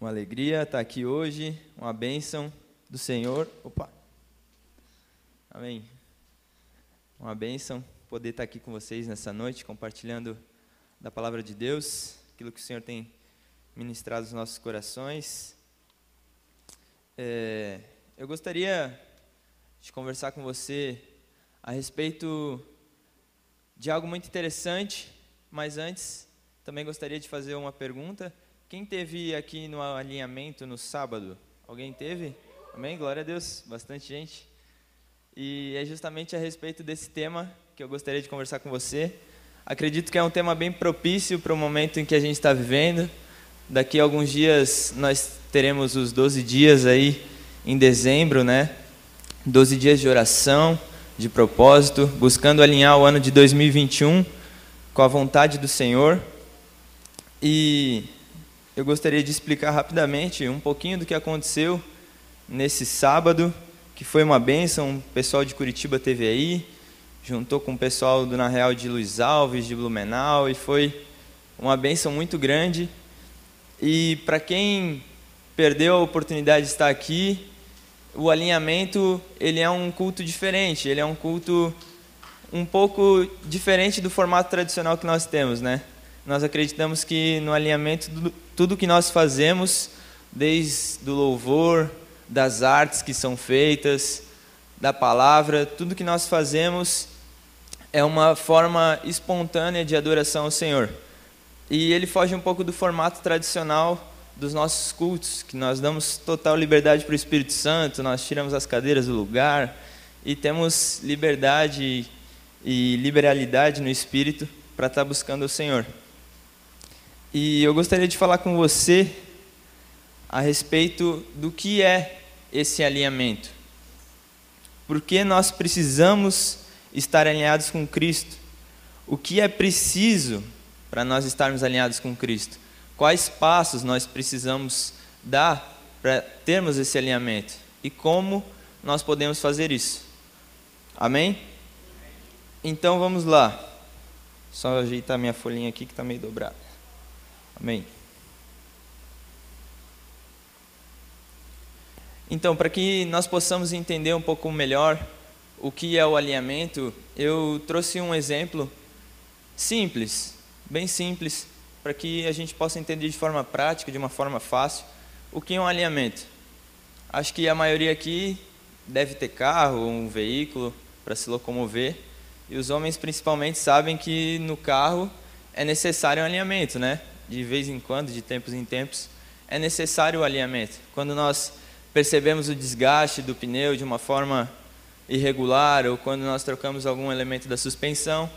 Uma alegria estar aqui hoje, uma bênção do Senhor. Opa! Amém. Uma bênção poder estar aqui com vocês nessa noite, compartilhando da palavra de Deus, aquilo que o Senhor tem ministrado aos nossos corações. É, eu gostaria de conversar com você a respeito de algo muito interessante, mas antes também gostaria de fazer uma pergunta quem teve aqui no alinhamento no sábado? Alguém teve? Amém? Glória a Deus, bastante gente. E é justamente a respeito desse tema que eu gostaria de conversar com você. Acredito que é um tema bem propício para o momento em que a gente está vivendo. Daqui a alguns dias nós teremos os 12 dias aí em dezembro, né? 12 dias de oração, de propósito, buscando alinhar o ano de 2021 com a vontade do Senhor. E eu gostaria de explicar rapidamente um pouquinho do que aconteceu nesse sábado, que foi uma bênção. O pessoal de Curitiba teve aí, juntou com o pessoal do Na Real de Luiz Alves, de Blumenau, e foi uma bênção muito grande. E para quem perdeu a oportunidade de estar aqui, o alinhamento ele é um culto diferente, ele é um culto um pouco diferente do formato tradicional que nós temos, né? Nós acreditamos que no alinhamento tudo que nós fazemos, desde o louvor, das artes que são feitas, da palavra, tudo que nós fazemos é uma forma espontânea de adoração ao Senhor. E ele foge um pouco do formato tradicional dos nossos cultos, que nós damos total liberdade para o Espírito Santo, nós tiramos as cadeiras do lugar e temos liberdade e liberalidade no Espírito para estar buscando o Senhor. E eu gostaria de falar com você a respeito do que é esse alinhamento. Por que nós precisamos estar alinhados com Cristo? O que é preciso para nós estarmos alinhados com Cristo? Quais passos nós precisamos dar para termos esse alinhamento? E como nós podemos fazer isso? Amém? Então vamos lá. Só ajeitar minha folhinha aqui que está meio dobrada. Amém. Então, para que nós possamos entender um pouco melhor o que é o alinhamento, eu trouxe um exemplo simples, bem simples, para que a gente possa entender de forma prática, de uma forma fácil, o que é um alinhamento. Acho que a maioria aqui deve ter carro um veículo para se locomover, e os homens principalmente sabem que no carro é necessário um alinhamento, né? De vez em quando, de tempos em tempos, é necessário o alinhamento. Quando nós percebemos o desgaste do pneu de uma forma irregular ou quando nós trocamos algum elemento da suspensão,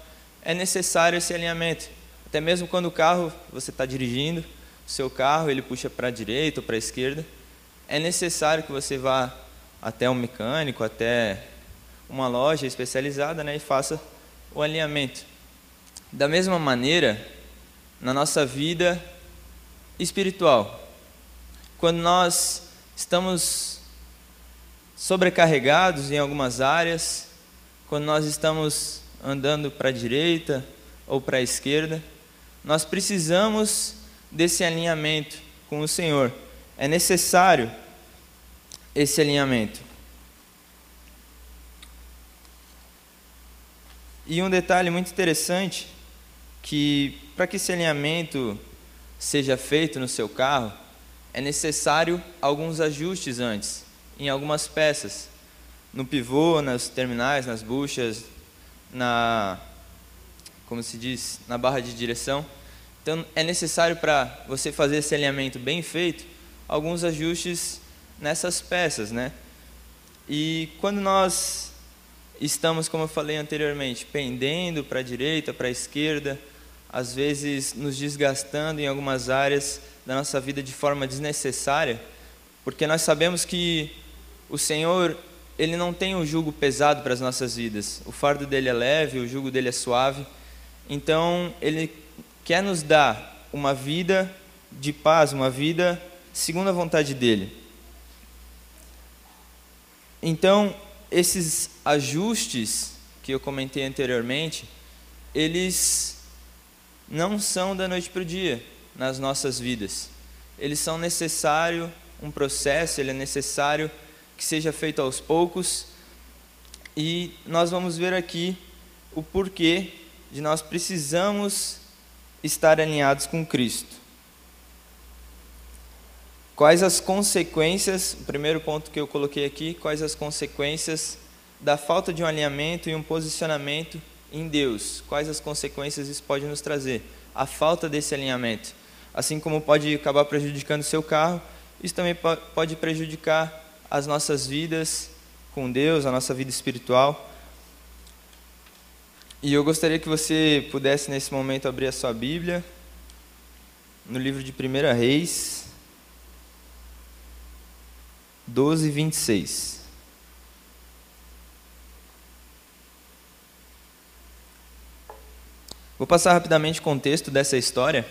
é necessário esse alinhamento. Até mesmo quando o carro, você está dirigindo, o seu carro, ele puxa para a direita ou para a esquerda, é necessário que você vá até um mecânico, até uma loja especializada né, e faça o alinhamento. Da mesma maneira, na nossa vida espiritual. Quando nós estamos sobrecarregados em algumas áreas, quando nós estamos andando para a direita ou para a esquerda, nós precisamos desse alinhamento com o Senhor. É necessário esse alinhamento. E um detalhe muito interessante que para que esse alinhamento seja feito no seu carro, é necessário alguns ajustes antes, em algumas peças, no pivô, nas terminais, nas buchas, na como se diz, na barra de direção. Então é necessário para você fazer esse alinhamento bem feito, alguns ajustes nessas peças, né? E quando nós estamos, como eu falei anteriormente, pendendo para a direita, para a esquerda, às vezes nos desgastando em algumas áreas da nossa vida de forma desnecessária, porque nós sabemos que o Senhor, ele não tem um jugo pesado para as nossas vidas. O fardo dele é leve, o jugo dele é suave. Então, ele quer nos dar uma vida de paz, uma vida segundo a vontade dele. Então, esses ajustes que eu comentei anteriormente, eles não são da noite para o dia nas nossas vidas. eles são necessário um processo, ele é necessário que seja feito aos poucos. E nós vamos ver aqui o porquê de nós precisamos estar alinhados com Cristo. Quais as consequências, o primeiro ponto que eu coloquei aqui, quais as consequências da falta de um alinhamento e um posicionamento em Deus? Quais as consequências isso pode nos trazer? A falta desse alinhamento. Assim como pode acabar prejudicando o seu carro, isso também pode prejudicar as nossas vidas com Deus, a nossa vida espiritual. E eu gostaria que você pudesse nesse momento abrir a sua Bíblia no livro de 1 Reis 12, 26. Vou passar rapidamente o contexto dessa história.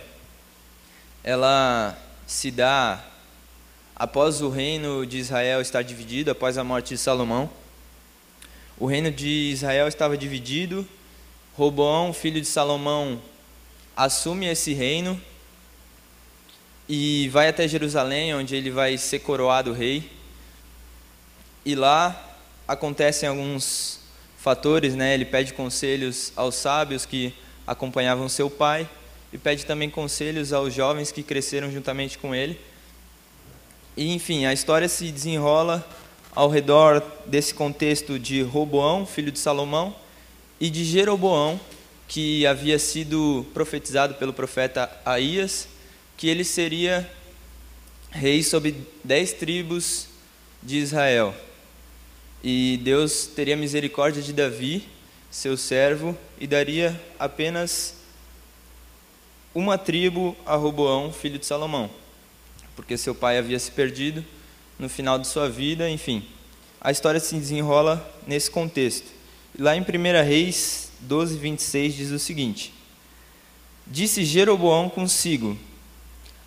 Ela se dá após o reino de Israel estar dividido, após a morte de Salomão, o reino de Israel estava dividido. Roboão, filho de Salomão, assume esse reino e vai até Jerusalém, onde ele vai ser coroado rei. E lá acontecem alguns fatores, né? Ele pede conselhos aos sábios que acompanhavam seu pai e pede também conselhos aos jovens que cresceram juntamente com ele. E, enfim, a história se desenrola ao redor desse contexto de Roboão, filho de Salomão, e de Jeroboão, que havia sido profetizado pelo profeta Aías, que ele seria rei sobre dez tribos de Israel. E Deus teria misericórdia de Davi, seu servo, e daria apenas uma tribo a Roboão, filho de Salomão porque seu pai havia se perdido no final de sua vida, enfim. A história se desenrola nesse contexto. Lá em 1 Reis 12, 26 diz o seguinte: Disse Jeroboão consigo: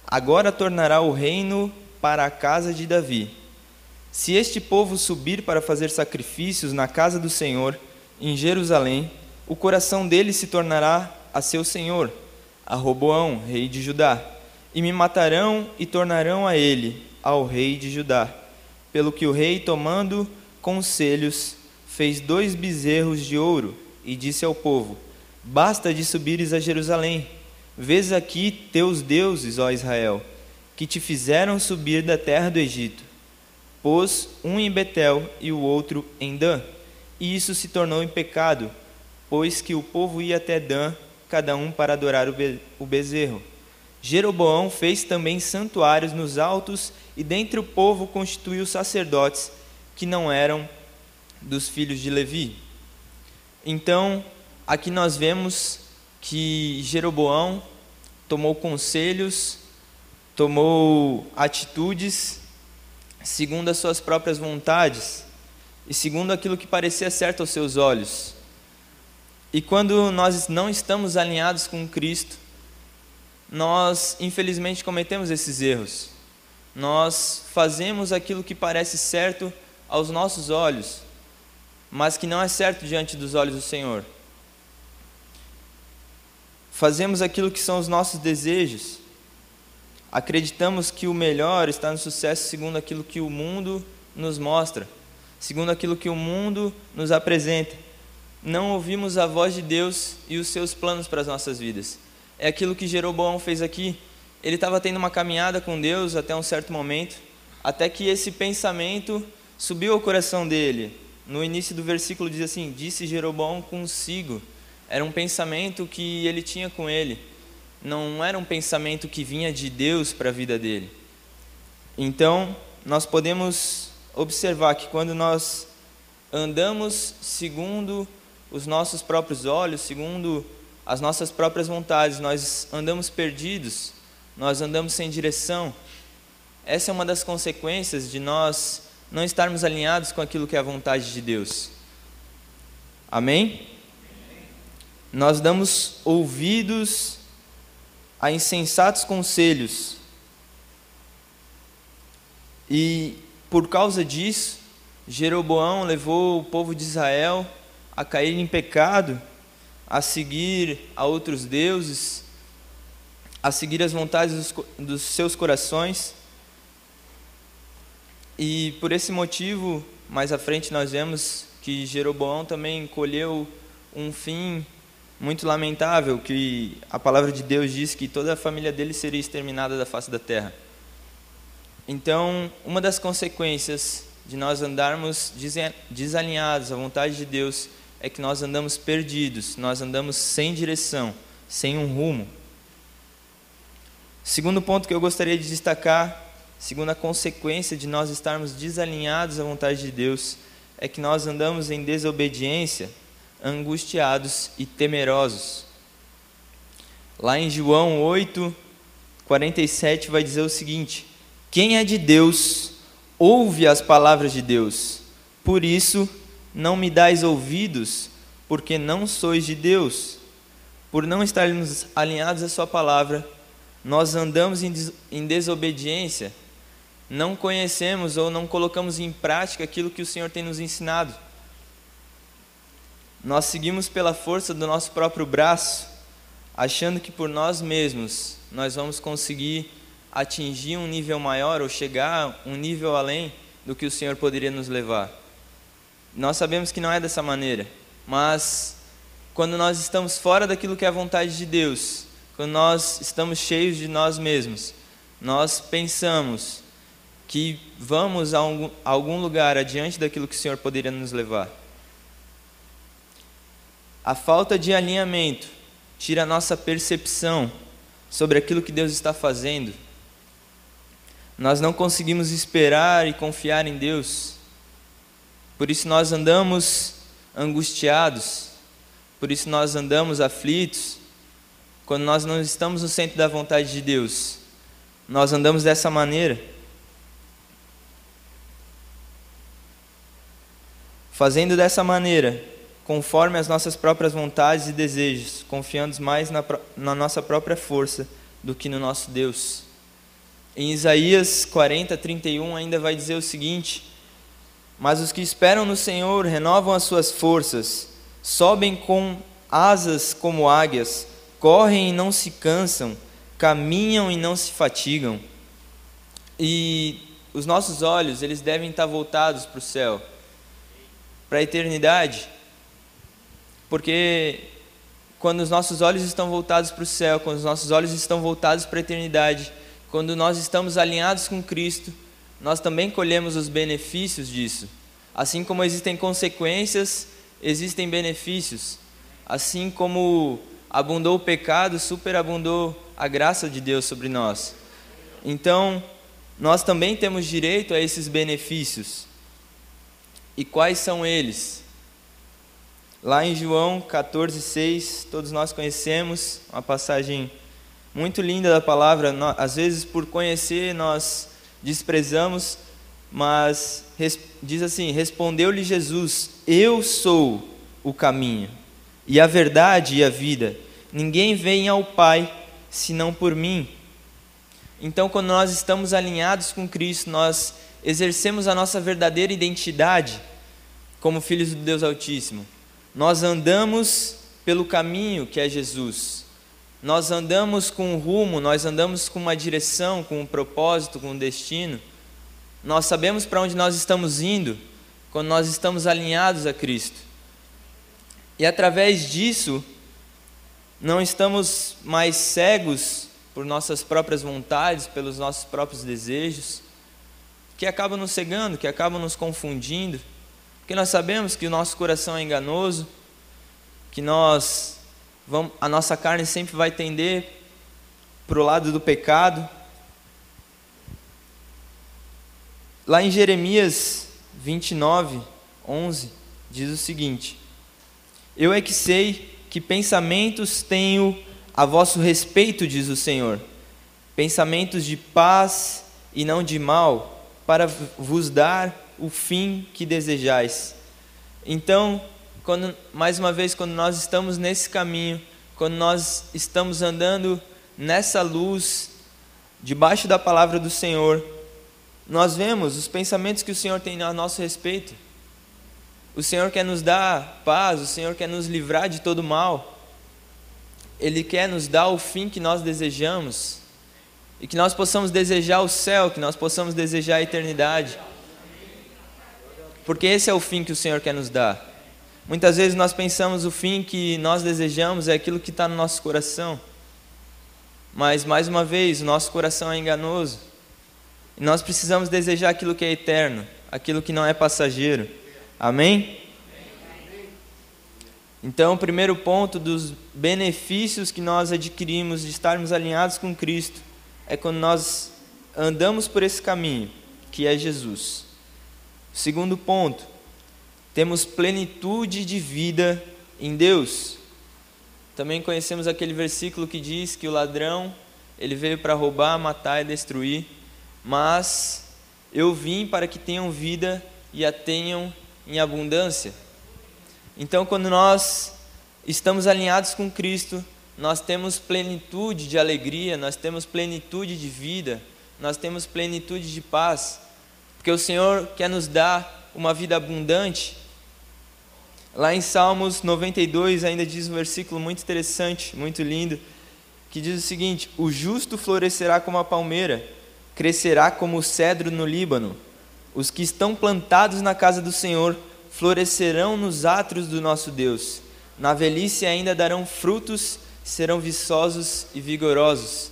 Agora tornará o reino para a casa de Davi. Se este povo subir para fazer sacrifícios na casa do Senhor, em Jerusalém, o coração dele se tornará a seu senhor, a Roboão, rei de Judá e me matarão e tornarão a ele, ao rei de Judá. Pelo que o rei, tomando conselhos, fez dois bezerros de ouro e disse ao povo: Basta de subires a Jerusalém. Vês aqui teus deuses, ó Israel, que te fizeram subir da terra do Egito. Pôs um em Betel e o outro em Dan. E isso se tornou em pecado, pois que o povo ia até Dan, cada um para adorar o bezerro. Jeroboão fez também santuários nos altos e dentre o povo constituiu sacerdotes que não eram dos filhos de Levi. Então, aqui nós vemos que Jeroboão tomou conselhos, tomou atitudes segundo as suas próprias vontades e segundo aquilo que parecia certo aos seus olhos. E quando nós não estamos alinhados com Cristo, nós infelizmente cometemos esses erros. Nós fazemos aquilo que parece certo aos nossos olhos, mas que não é certo diante dos olhos do Senhor. Fazemos aquilo que são os nossos desejos. Acreditamos que o melhor está no sucesso segundo aquilo que o mundo nos mostra, segundo aquilo que o mundo nos apresenta. Não ouvimos a voz de Deus e os seus planos para as nossas vidas é aquilo que Jeroboão fez aqui. Ele estava tendo uma caminhada com Deus até um certo momento, até que esse pensamento subiu ao coração dele. No início do versículo diz assim: Disse Jeroboão consigo. Era um pensamento que ele tinha com ele. Não era um pensamento que vinha de Deus para a vida dele. Então, nós podemos observar que quando nós andamos segundo os nossos próprios olhos, segundo as nossas próprias vontades, nós andamos perdidos, nós andamos sem direção. Essa é uma das consequências de nós não estarmos alinhados com aquilo que é a vontade de Deus. Amém? Nós damos ouvidos a insensatos conselhos. E por causa disso, Jeroboão levou o povo de Israel a cair em pecado a seguir a outros deuses, a seguir as vontades dos, dos seus corações. E por esse motivo, mais à frente nós vemos que Jeroboão também colheu um fim muito lamentável, que a palavra de Deus diz que toda a família dele seria exterminada da face da terra. Então, uma das consequências de nós andarmos desalinhados à vontade de Deus é que nós andamos perdidos, nós andamos sem direção, sem um rumo. Segundo ponto que eu gostaria de destacar, segundo a consequência de nós estarmos desalinhados à vontade de Deus, é que nós andamos em desobediência, angustiados e temerosos. Lá em João 8, 47 vai dizer o seguinte: Quem é de Deus, ouve as palavras de Deus. Por isso, não me dais ouvidos, porque não sois de Deus. Por não estarmos alinhados à Sua palavra, nós andamos em, des em desobediência, não conhecemos ou não colocamos em prática aquilo que o Senhor tem nos ensinado. Nós seguimos pela força do nosso próprio braço, achando que por nós mesmos nós vamos conseguir atingir um nível maior ou chegar um nível além do que o Senhor poderia nos levar. Nós sabemos que não é dessa maneira, mas quando nós estamos fora daquilo que é a vontade de Deus, quando nós estamos cheios de nós mesmos, nós pensamos que vamos a algum lugar adiante daquilo que o Senhor poderia nos levar. A falta de alinhamento tira a nossa percepção sobre aquilo que Deus está fazendo nós não conseguimos esperar e confiar em Deus. Por isso nós andamos angustiados, por isso nós andamos aflitos, quando nós não estamos no centro da vontade de Deus. Nós andamos dessa maneira. Fazendo dessa maneira, conforme as nossas próprias vontades e desejos, confiando mais na, na nossa própria força do que no nosso Deus. Em Isaías 40, 31 ainda vai dizer o seguinte: Mas os que esperam no Senhor renovam as suas forças, sobem com asas como águias, correm e não se cansam, caminham e não se fatigam. E os nossos olhos, eles devem estar voltados para o céu, para a eternidade, porque quando os nossos olhos estão voltados para o céu, quando os nossos olhos estão voltados para a eternidade, quando nós estamos alinhados com Cristo, nós também colhemos os benefícios disso. Assim como existem consequências, existem benefícios. Assim como abundou o pecado, superabundou a graça de Deus sobre nós. Então, nós também temos direito a esses benefícios. E quais são eles? Lá em João 14,6, todos nós conhecemos, uma passagem muito linda da palavra. Às vezes, por conhecer, nós desprezamos, mas diz assim: Respondeu-lhe Jesus: Eu sou o caminho, e a verdade e a vida. Ninguém vem ao Pai senão por mim. Então, quando nós estamos alinhados com Cristo, nós exercemos a nossa verdadeira identidade como filhos do Deus Altíssimo. Nós andamos pelo caminho que é Jesus nós andamos com um rumo, nós andamos com uma direção, com um propósito, com um destino. Nós sabemos para onde nós estamos indo quando nós estamos alinhados a Cristo. E através disso, não estamos mais cegos por nossas próprias vontades, pelos nossos próprios desejos, que acabam nos cegando, que acabam nos confundindo, porque nós sabemos que o nosso coração é enganoso, que nós vamos, a nossa carne sempre vai tender para o lado do pecado. Lá em Jeremias 29, 11, diz o seguinte: Eu é que sei que pensamentos tenho a vosso respeito, diz o Senhor, pensamentos de paz e não de mal, para vos dar o fim que desejais. Então, quando, mais uma vez, quando nós estamos nesse caminho, quando nós estamos andando nessa luz, debaixo da palavra do Senhor, nós vemos os pensamentos que o Senhor tem a nosso respeito. O Senhor quer nos dar paz, o Senhor quer nos livrar de todo mal. Ele quer nos dar o fim que nós desejamos e que nós possamos desejar o céu, que nós possamos desejar a eternidade. Porque esse é o fim que o Senhor quer nos dar. Muitas vezes nós pensamos o fim que nós desejamos é aquilo que está no nosso coração. Mas, mais uma vez, o nosso coração é enganoso. E nós precisamos desejar aquilo que é eterno, aquilo que não é passageiro. Amém? Então, o primeiro ponto dos benefícios que nós adquirimos de estarmos alinhados com Cristo é quando nós andamos por esse caminho, que é Jesus. O segundo ponto, temos plenitude de vida em Deus. Também conhecemos aquele versículo que diz que o ladrão, ele veio para roubar, matar e destruir, mas eu vim para que tenham vida e a tenham em abundância. Então, quando nós estamos alinhados com Cristo, nós temos plenitude de alegria, nós temos plenitude de vida, nós temos plenitude de paz, porque o Senhor quer nos dar uma vida abundante. Lá em Salmos 92 ainda diz um versículo muito interessante, muito lindo, que diz o seguinte: O justo florescerá como a palmeira, crescerá como o cedro no Líbano. Os que estão plantados na casa do Senhor florescerão nos átrios do nosso Deus. Na velhice ainda darão frutos, serão viçosos e vigorosos.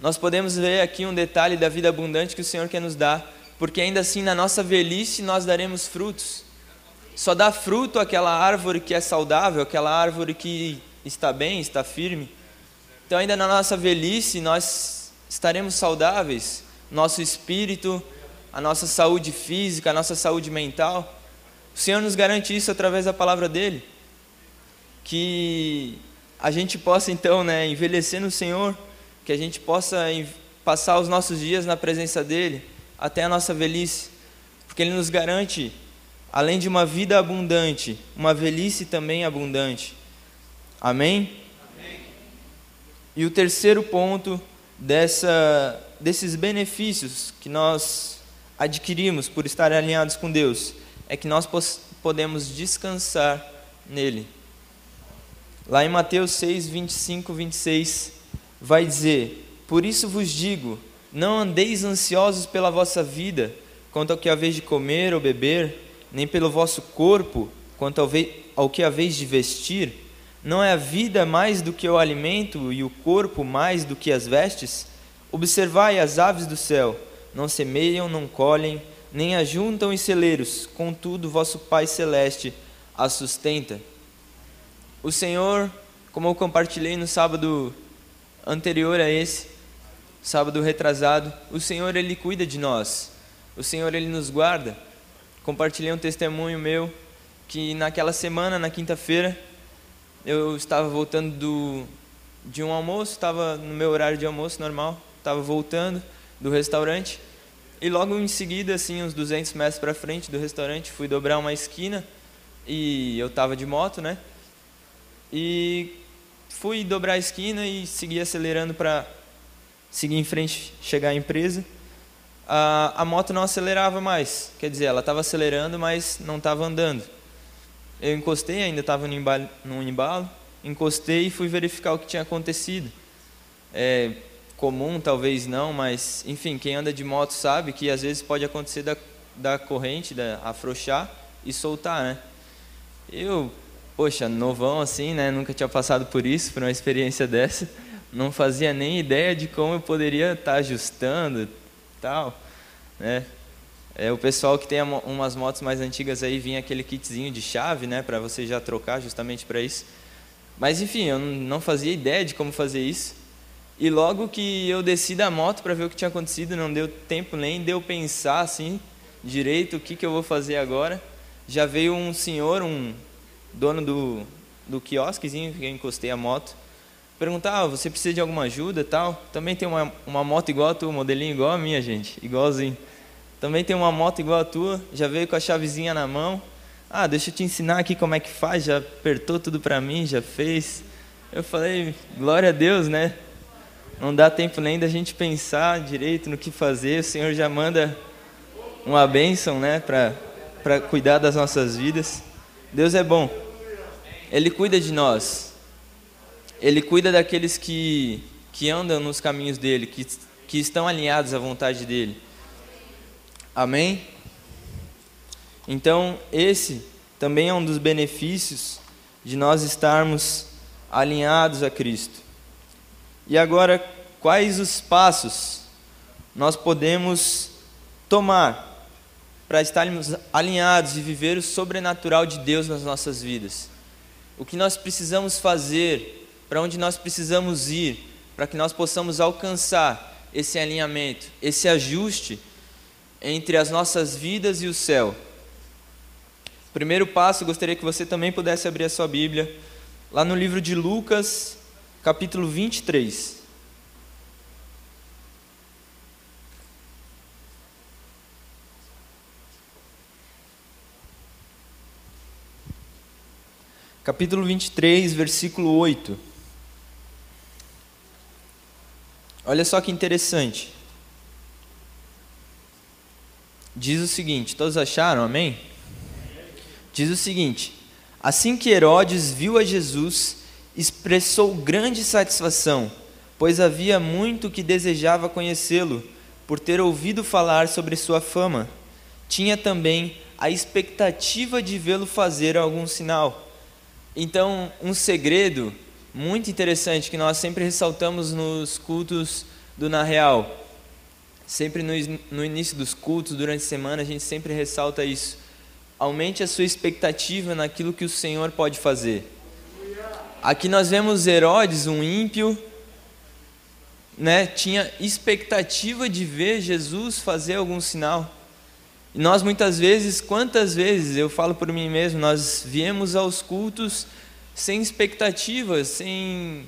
Nós podemos ver aqui um detalhe da vida abundante que o Senhor quer nos dar, porque ainda assim na nossa velhice nós daremos frutos. Só dá fruto aquela árvore que é saudável, aquela árvore que está bem, está firme. Então, ainda na nossa velhice, nós estaremos saudáveis, nosso espírito, a nossa saúde física, a nossa saúde mental. O Senhor nos garante isso através da palavra dele. Que a gente possa então, né, envelhecer no Senhor, que a gente possa passar os nossos dias na presença dele até a nossa velhice, porque ele nos garante além de uma vida abundante, uma velhice também abundante. Amém? Amém. E o terceiro ponto dessa, desses benefícios que nós adquirimos por estar alinhados com Deus é que nós podemos descansar nele. Lá em Mateus 6, 25, 26, vai dizer: Por isso vos digo, não andeis ansiosos pela vossa vida, quanto ao que haveis de comer ou beber, nem pelo vosso corpo, quanto ao, ao que haveis de vestir. Não é a vida mais do que o alimento e o corpo mais do que as vestes? Observai as aves do céu, não semeiam, não colhem, nem ajuntam em celeiros, contudo vosso Pai celeste as sustenta. O Senhor, como eu compartilhei no sábado anterior a esse, sábado retrasado, o Senhor ele cuida de nós. O Senhor ele nos guarda. Compartilhei um testemunho meu que naquela semana, na quinta-feira, eu estava voltando do, de um almoço, estava no meu horário de almoço normal, estava voltando do restaurante e logo em seguida, assim, uns 200 metros para frente do restaurante, fui dobrar uma esquina e eu estava de moto, né? E fui dobrar a esquina e segui acelerando para seguir em frente, chegar à empresa. A, a moto não acelerava mais, quer dizer, ela estava acelerando, mas não estava andando. Eu encostei, ainda estava no embalo, no embalo, encostei e fui verificar o que tinha acontecido. É, comum, talvez não, mas enfim, quem anda de moto sabe que às vezes pode acontecer da, da corrente da, afrouxar e soltar, né? Eu, poxa, novão assim, né? Nunca tinha passado por isso, por uma experiência dessa. Não fazia nem ideia de como eu poderia estar tá ajustando, tal, né? É, o pessoal que tem umas motos mais antigas aí vinha aquele kitzinho de chave, né, para você já trocar justamente para isso. Mas enfim, eu não fazia ideia de como fazer isso. E logo que eu desci da moto para ver o que tinha acontecido, não deu tempo nem de eu pensar assim direito o que, que eu vou fazer agora. Já veio um senhor, um dono do, do quiosquezinho que eu encostei a moto, perguntar: ah, você precisa de alguma ajuda tal? Também tem uma, uma moto igual a tua, modelinho igual a minha, gente, igualzinho. Também tem uma moto igual a tua, já veio com a chavezinha na mão. Ah, deixa eu te ensinar aqui como é que faz, já apertou tudo para mim, já fez. Eu falei, glória a Deus, né? não dá tempo nem da gente pensar direito no que fazer, o Senhor já manda uma bênção né, para cuidar das nossas vidas. Deus é bom, Ele cuida de nós. Ele cuida daqueles que, que andam nos caminhos dele, que, que estão alinhados à vontade dele. Amém? Então, esse também é um dos benefícios de nós estarmos alinhados a Cristo. E agora, quais os passos nós podemos tomar para estarmos alinhados e viver o sobrenatural de Deus nas nossas vidas? O que nós precisamos fazer, para onde nós precisamos ir, para que nós possamos alcançar esse alinhamento, esse ajuste entre as nossas vidas e o céu. Primeiro passo, gostaria que você também pudesse abrir a sua Bíblia, lá no livro de Lucas, capítulo 23. Capítulo 23, versículo 8. Olha só que interessante. Diz o seguinte: todos acharam? Amém? Diz o seguinte: Assim que Herodes viu a Jesus, expressou grande satisfação, pois havia muito que desejava conhecê-lo, por ter ouvido falar sobre sua fama. Tinha também a expectativa de vê-lo fazer algum sinal. Então, um segredo muito interessante que nós sempre ressaltamos nos cultos do Na Real. Sempre no, no início dos cultos, durante a semana, a gente sempre ressalta isso. Aumente a sua expectativa naquilo que o Senhor pode fazer. Aqui nós vemos Herodes, um ímpio, né, tinha expectativa de ver Jesus fazer algum sinal. E nós muitas vezes, quantas vezes, eu falo por mim mesmo, nós viemos aos cultos sem expectativas, sem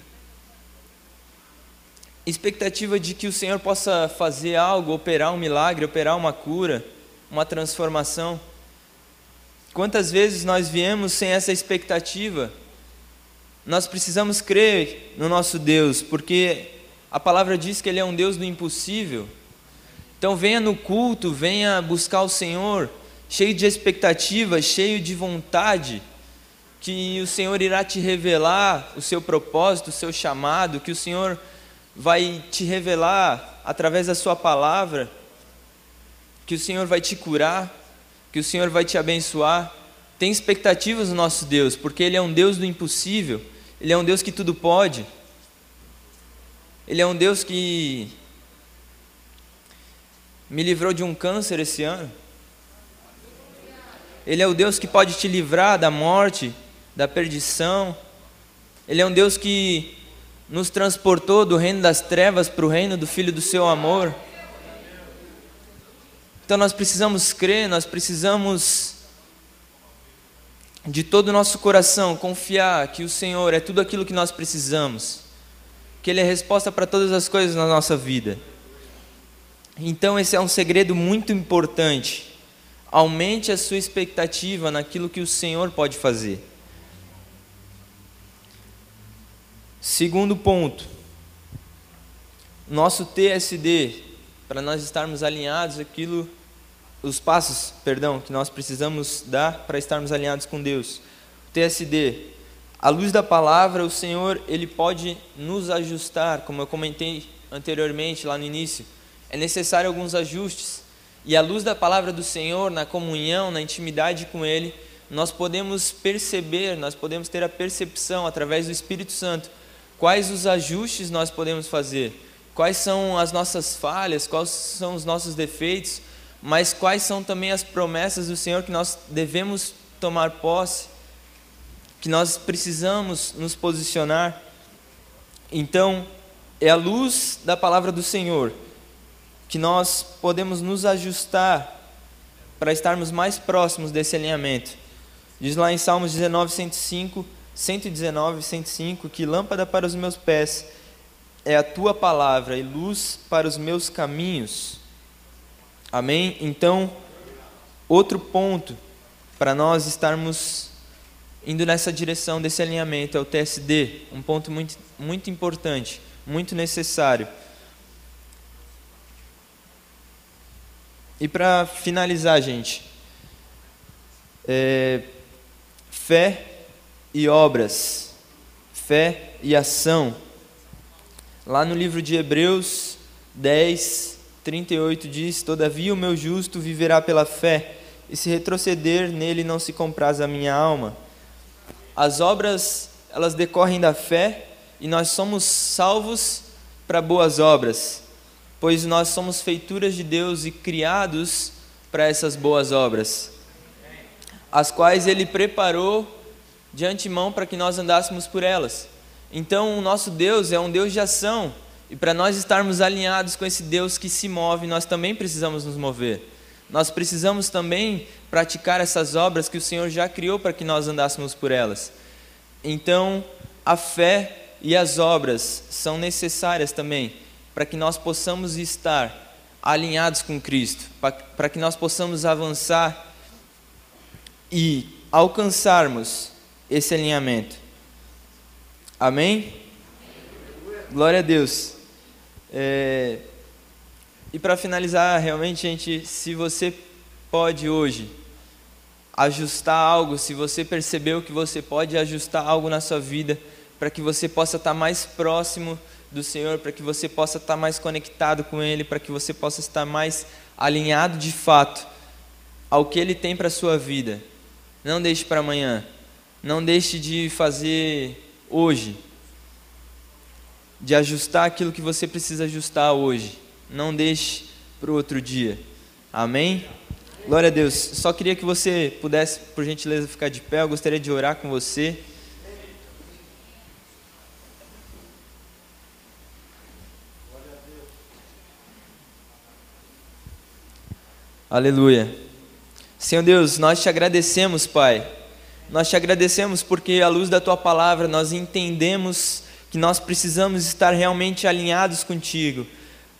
expectativa de que o Senhor possa fazer algo, operar um milagre, operar uma cura, uma transformação. Quantas vezes nós viemos sem essa expectativa? Nós precisamos crer no nosso Deus, porque a palavra diz que Ele é um Deus do impossível. Então venha no culto, venha buscar o Senhor, cheio de expectativa, cheio de vontade que o Senhor irá te revelar o seu propósito, o seu chamado, que o Senhor vai te revelar através da sua palavra, que o Senhor vai te curar, que o Senhor vai te abençoar. Tem expectativas no nosso Deus, porque Ele é um Deus do impossível, Ele é um Deus que tudo pode, Ele é um Deus que me livrou de um câncer esse ano. Ele é o Deus que pode te livrar da morte, da perdição. Ele é um Deus que nos transportou do reino das trevas para o reino do Filho do seu amor. Então nós precisamos crer, nós precisamos de todo o nosso coração confiar que o Senhor é tudo aquilo que nós precisamos, que Ele é resposta para todas as coisas na nossa vida. Então esse é um segredo muito importante. Aumente a sua expectativa naquilo que o Senhor pode fazer. Segundo ponto, nosso TSD, para nós estarmos alinhados aquilo, os passos, perdão, que nós precisamos dar para estarmos alinhados com Deus. TSD, à luz da palavra, o Senhor, ele pode nos ajustar, como eu comentei anteriormente lá no início. É necessário alguns ajustes. E à luz da palavra do Senhor, na comunhão, na intimidade com ele, nós podemos perceber, nós podemos ter a percepção através do Espírito Santo quais os ajustes nós podemos fazer, quais são as nossas falhas, quais são os nossos defeitos, mas quais são também as promessas do Senhor que nós devemos tomar posse, que nós precisamos nos posicionar. Então, é a luz da palavra do Senhor que nós podemos nos ajustar para estarmos mais próximos desse alinhamento. Diz lá em Salmos 19, 105 119, 105, que lâmpada para os meus pés é a tua palavra e luz para os meus caminhos. Amém? Então, outro ponto para nós estarmos indo nessa direção desse alinhamento é o TSD, um ponto muito, muito importante, muito necessário. E para finalizar, gente, é, fé e obras. fé e ação. Lá no livro de Hebreus 10, 38 diz: Todavia o meu justo viverá pela fé, e se retroceder nele não se compraz a minha alma. As obras, elas decorrem da fé, e nós somos salvos para boas obras, pois nós somos feituras de Deus e criados para essas boas obras, as quais Ele preparou de antemão para que nós andássemos por elas. Então, o nosso Deus é um Deus de ação, e para nós estarmos alinhados com esse Deus que se move, nós também precisamos nos mover. Nós precisamos também praticar essas obras que o Senhor já criou para que nós andássemos por elas. Então, a fé e as obras são necessárias também para que nós possamos estar alinhados com Cristo, para que nós possamos avançar e alcançarmos esse alinhamento. Amém? Glória a Deus. É, e para finalizar, realmente, gente, se você pode hoje ajustar algo, se você percebeu que você pode ajustar algo na sua vida, para que você possa estar mais próximo do Senhor, para que você possa estar mais conectado com Ele, para que você possa estar mais alinhado de fato ao que Ele tem para a sua vida. Não deixe para amanhã. Não deixe de fazer hoje. De ajustar aquilo que você precisa ajustar hoje. Não deixe para o outro dia. Amém? Glória a Deus. Só queria que você pudesse, por gentileza, ficar de pé. Eu gostaria de orar com você. Aleluia. Senhor Deus, nós te agradecemos, Pai. Nós te agradecemos porque, à luz da tua palavra, nós entendemos que nós precisamos estar realmente alinhados contigo,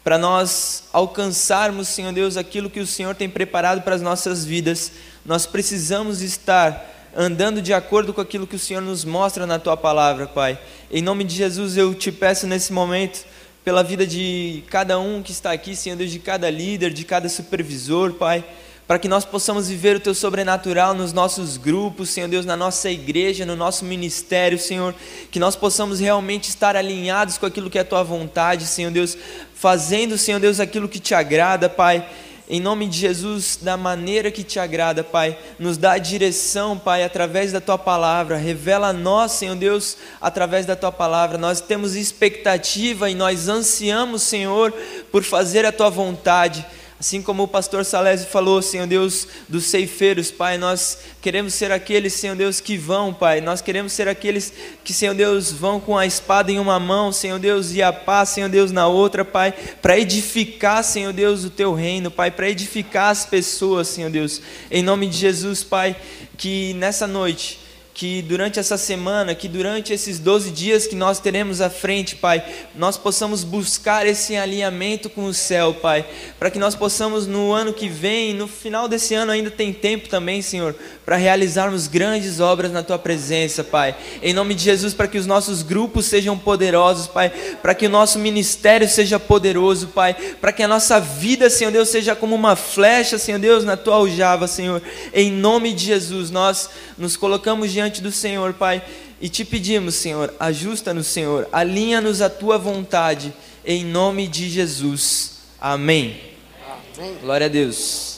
para nós alcançarmos, Senhor Deus, aquilo que o Senhor tem preparado para as nossas vidas. Nós precisamos estar andando de acordo com aquilo que o Senhor nos mostra na tua palavra, Pai. Em nome de Jesus, eu te peço nesse momento pela vida de cada um que está aqui, Senhor Deus, de cada líder, de cada supervisor, Pai, para que nós possamos viver o Teu sobrenatural nos nossos grupos, Senhor Deus, na nossa igreja, no nosso ministério, Senhor, que nós possamos realmente estar alinhados com aquilo que é a Tua vontade, Senhor Deus, fazendo, Senhor Deus, aquilo que te agrada, Pai em nome de Jesus, da maneira que te agrada, Pai. Nos dá direção, Pai, através da tua palavra. Revela a nós, Senhor Deus, através da tua palavra. Nós temos expectativa e nós ansiamos, Senhor, por fazer a tua vontade. Assim como o pastor Salésio falou, Senhor Deus, dos ceifeiros, Pai, nós queremos ser aqueles, Senhor Deus, que vão, Pai. Nós queremos ser aqueles que, Senhor Deus, vão com a espada em uma mão, Senhor Deus, e a paz, Senhor Deus, na outra, Pai, para edificar, Senhor Deus, o teu reino, Pai, para edificar as pessoas, Senhor Deus. Em nome de Jesus, Pai, que nessa noite que durante essa semana, que durante esses 12 dias que nós teremos à frente, Pai, nós possamos buscar esse alinhamento com o céu, Pai, para que nós possamos no ano que vem, no final desse ano ainda tem tempo também, Senhor, para realizarmos grandes obras na tua presença, Pai. Em nome de Jesus, para que os nossos grupos sejam poderosos, Pai, para que o nosso ministério seja poderoso, Pai, para que a nossa vida, Senhor Deus, seja como uma flecha, Senhor Deus, na tua aljava, Senhor. Em nome de Jesus, nós nos colocamos diante diante do Senhor, Pai, e te pedimos, Senhor, ajusta-nos, Senhor, alinha-nos à tua vontade, em nome de Jesus. Amém. Amém. Glória a Deus.